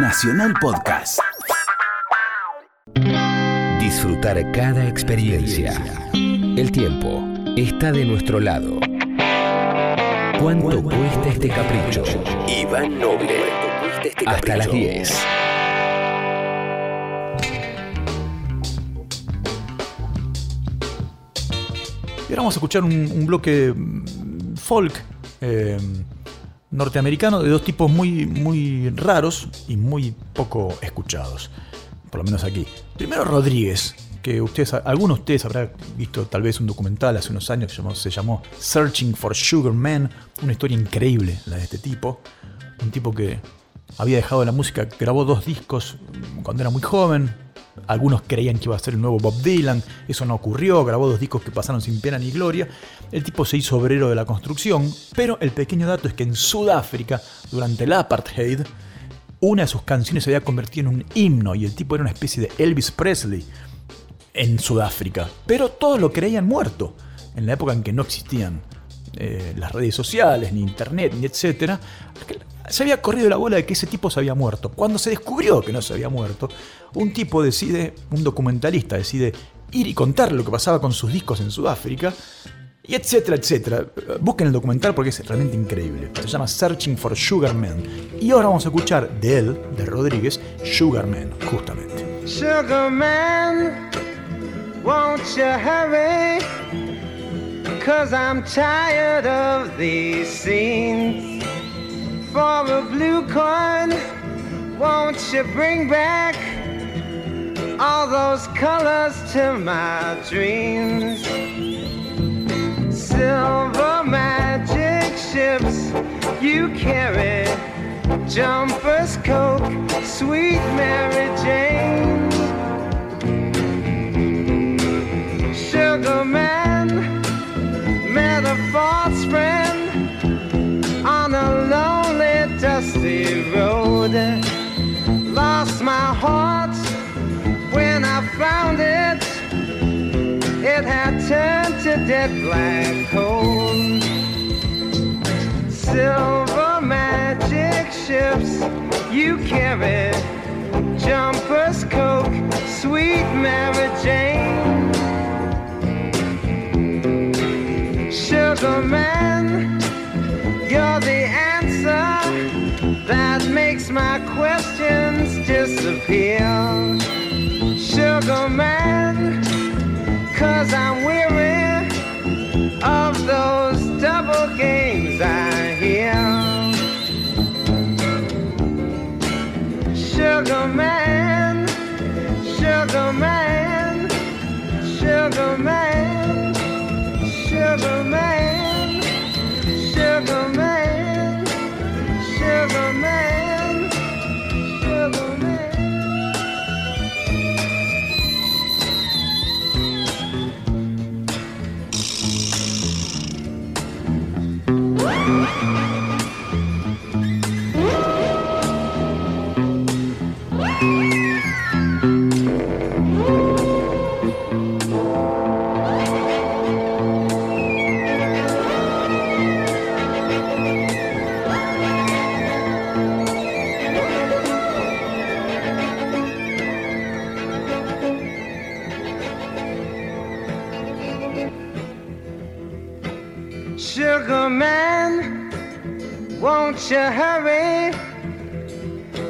Nacional Podcast. Disfrutar cada experiencia. El tiempo está de nuestro lado. ¿Cuánto cuesta este capricho? Iván Noble. Hasta las 10. Y ahora vamos a escuchar un, un bloque mm, folk eh, norteamericano de dos tipos muy, muy raros y muy poco escuchados. Por lo menos aquí. Primero Rodríguez, que ustedes, algunos de ustedes habrán visto tal vez un documental hace unos años que se llamó, se llamó Searching for Sugar Man. Una historia increíble la de este tipo. Un tipo que había dejado la música, grabó dos discos cuando era muy joven. Algunos creían que iba a ser el nuevo Bob Dylan, eso no ocurrió, grabó dos discos que pasaron sin pena ni gloria. El tipo se hizo obrero de la construcción, pero el pequeño dato es que en Sudáfrica, durante el apartheid, una de sus canciones se había convertido en un himno y el tipo era una especie de Elvis Presley en Sudáfrica. Pero todos lo creían muerto, en la época en que no existían eh, las redes sociales, ni internet, ni etcétera. Se había corrido la bola de que ese tipo se había muerto. Cuando se descubrió que no se había muerto, un tipo decide, un documentalista decide ir y contar lo que pasaba con sus discos en Sudáfrica, y etcétera, etcétera. Busquen el documental porque es realmente increíble. Se llama Searching for Sugar Man. Y ahora vamos a escuchar de él, de Rodríguez, Sugar Man, justamente. Sugar man, won't you hurry? Cause I'm tired of these scenes. For a blue coin, won't you bring back all those colors to my dreams? Silver magic ships you carry, jumpers, coke, sweet Mary Jane. Turned to dead black coal. Silver magic ships you carry, jumpers, coke, sweet Mary Jane. Sugar man, you're the answer that makes my questions disappear. Sugar man, won't you hurry?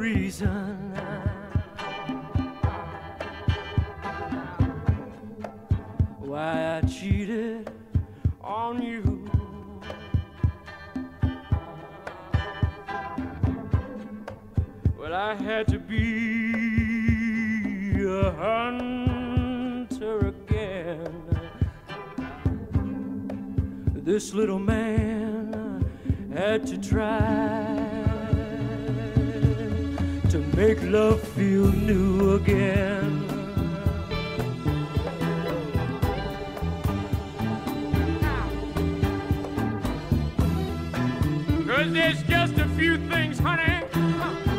reason. Why I cheated on you. Well, I had to be a hunter again. This little man had to try to make love feel new again. Cause there's just a few things, honey.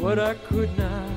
what I could not.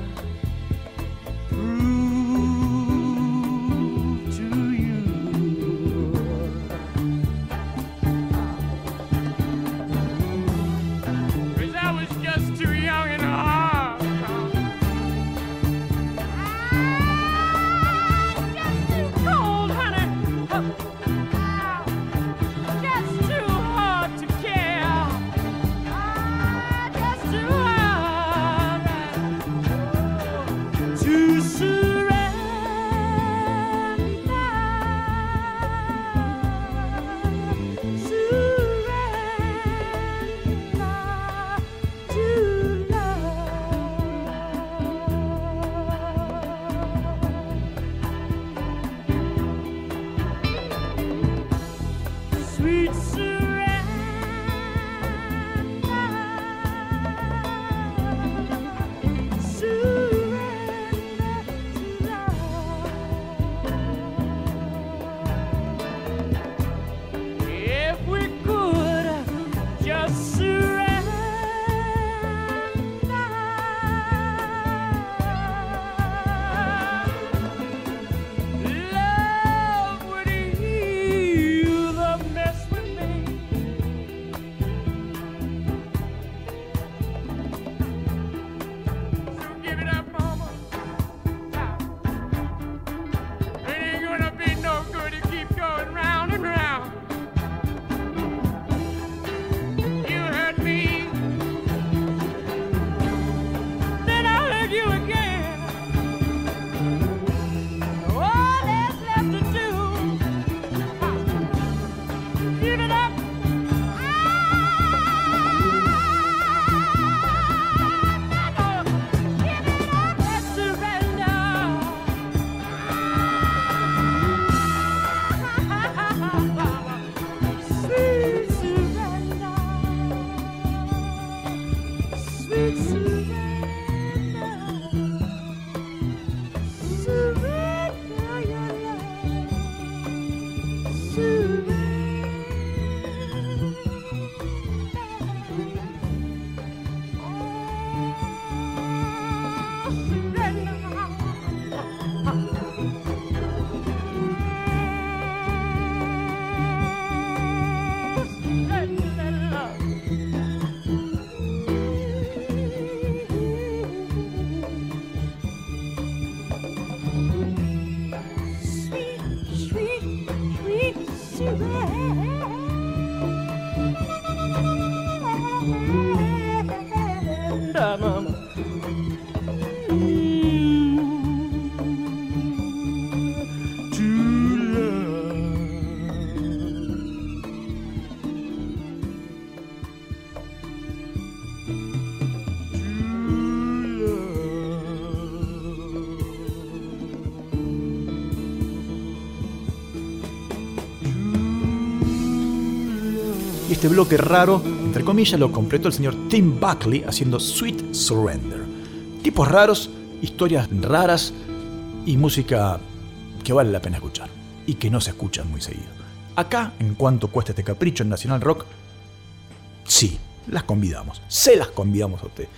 Este bloque raro, entre comillas, lo completó el señor Tim Buckley haciendo Sweet Surrender. Tipos raros, historias raras y música que vale la pena escuchar y que no se escucha muy seguido. Acá, en cuanto cuesta este capricho en Nacional Rock, sí, las convidamos, se las convidamos a usted.